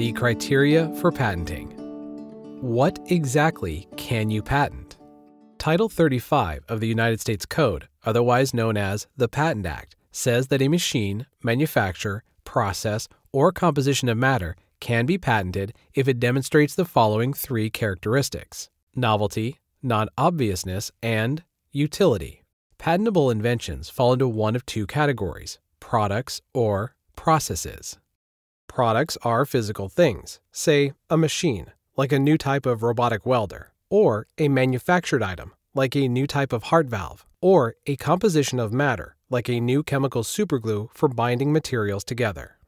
The criteria for patenting. What exactly can you patent? Title 35 of the United States Code, otherwise known as the Patent Act, says that a machine, manufacture, process, or composition of matter can be patented if it demonstrates the following three characteristics novelty, non obviousness, and utility. Patentable inventions fall into one of two categories products or processes. Products are physical things, say a machine, like a new type of robotic welder, or a manufactured item, like a new type of heart valve, or a composition of matter, like a new chemical superglue for binding materials together.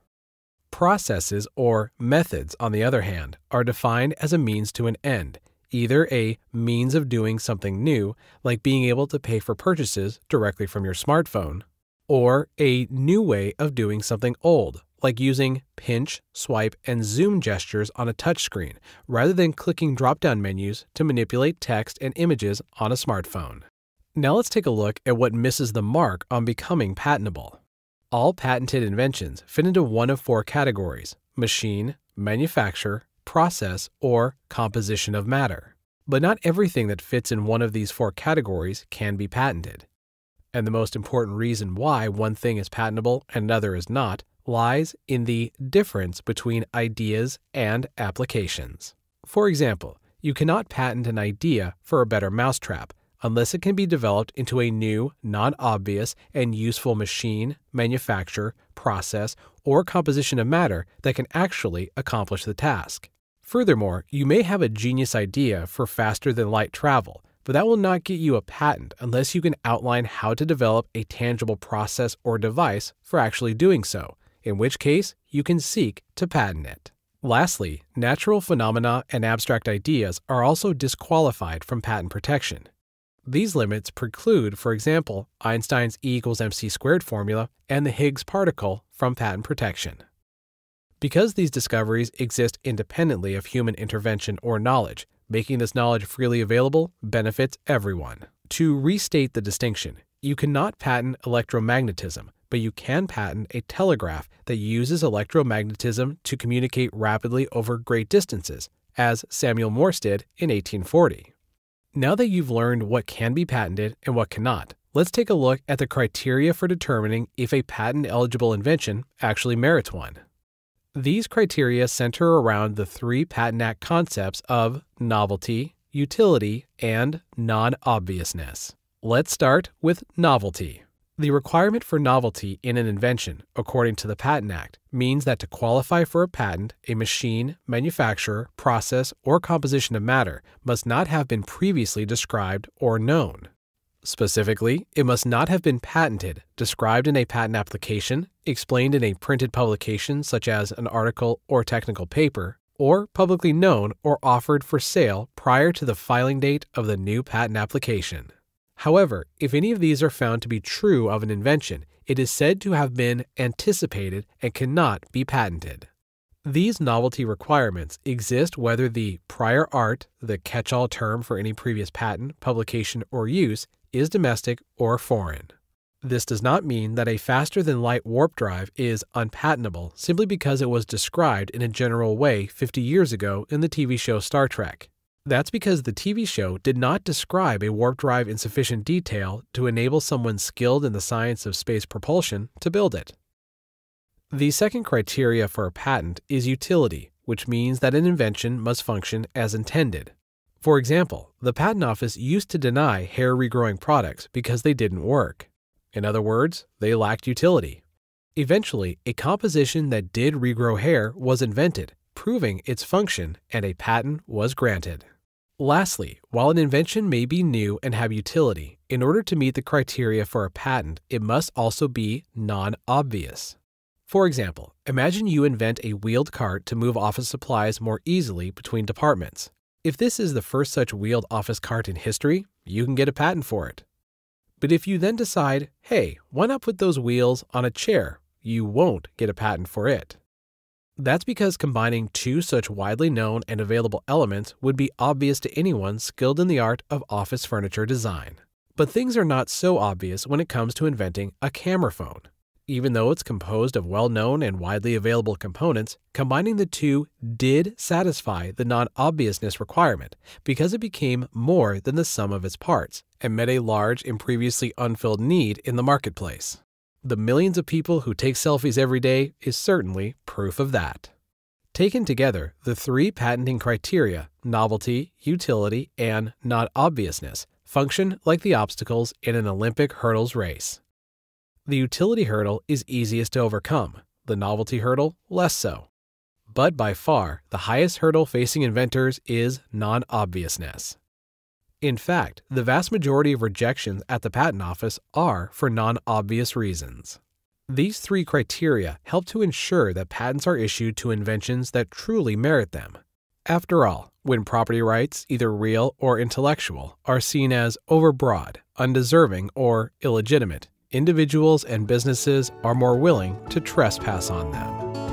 Processes or methods, on the other hand, are defined as a means to an end, either a means of doing something new, like being able to pay for purchases directly from your smartphone, or a new way of doing something old, like using pinch, swipe, and zoom gestures on a touchscreen rather than clicking drop down menus to manipulate text and images on a smartphone. Now let's take a look at what misses the mark on becoming patentable. All patented inventions fit into one of four categories machine, manufacture, process, or composition of matter. But not everything that fits in one of these four categories can be patented. And the most important reason why one thing is patentable and another is not lies in the difference between ideas and applications. For example, you cannot patent an idea for a better mousetrap unless it can be developed into a new, non obvious, and useful machine, manufacture, process, or composition of matter that can actually accomplish the task. Furthermore, you may have a genius idea for faster than light travel, but that will not get you a patent unless you can outline how to develop a tangible process or device for actually doing so, in which case you can seek to patent it. Lastly, natural phenomena and abstract ideas are also disqualified from patent protection. These limits preclude, for example, Einstein's E equals mc squared formula and the Higgs particle from patent protection. Because these discoveries exist independently of human intervention or knowledge, making this knowledge freely available benefits everyone. To restate the distinction, you cannot patent electromagnetism, but you can patent a telegraph that uses electromagnetism to communicate rapidly over great distances, as Samuel Morse did in 1840. Now that you've learned what can be patented and what cannot, let's take a look at the criteria for determining if a patent eligible invention actually merits one. These criteria center around the three Patent Act concepts of novelty, utility, and non obviousness. Let's start with novelty. The requirement for novelty in an invention, according to the Patent Act, means that to qualify for a patent, a machine, manufacturer, process, or composition of matter must not have been previously described or known. Specifically, it must not have been patented, described in a patent application, explained in a printed publication such as an article or technical paper, or publicly known or offered for sale prior to the filing date of the new patent application. However, if any of these are found to be true of an invention, it is said to have been anticipated and cannot be patented. These novelty requirements exist whether the prior art, the catch all term for any previous patent, publication, or use, is domestic or foreign. This does not mean that a faster than light warp drive is unpatentable simply because it was described in a general way 50 years ago in the TV show Star Trek. That's because the TV show did not describe a warp drive in sufficient detail to enable someone skilled in the science of space propulsion to build it. The second criteria for a patent is utility, which means that an invention must function as intended. For example, the Patent Office used to deny hair regrowing products because they didn't work. In other words, they lacked utility. Eventually, a composition that did regrow hair was invented, proving its function, and a patent was granted. Lastly, while an invention may be new and have utility, in order to meet the criteria for a patent, it must also be non obvious. For example, imagine you invent a wheeled cart to move office supplies more easily between departments. If this is the first such wheeled office cart in history, you can get a patent for it. But if you then decide, hey, why not put those wheels on a chair, you won't get a patent for it. That's because combining two such widely known and available elements would be obvious to anyone skilled in the art of office furniture design. But things are not so obvious when it comes to inventing a camera phone. Even though it's composed of well known and widely available components, combining the two did satisfy the non obviousness requirement because it became more than the sum of its parts and met a large and previously unfilled need in the marketplace. The millions of people who take selfies every day is certainly proof of that. Taken together, the three patenting criteria novelty, utility, and non obviousness function like the obstacles in an Olympic hurdles race. The utility hurdle is easiest to overcome, the novelty hurdle less so. But by far, the highest hurdle facing inventors is non obviousness. In fact, the vast majority of rejections at the Patent Office are for non obvious reasons. These three criteria help to ensure that patents are issued to inventions that truly merit them. After all, when property rights, either real or intellectual, are seen as overbroad, undeserving, or illegitimate, individuals and businesses are more willing to trespass on them.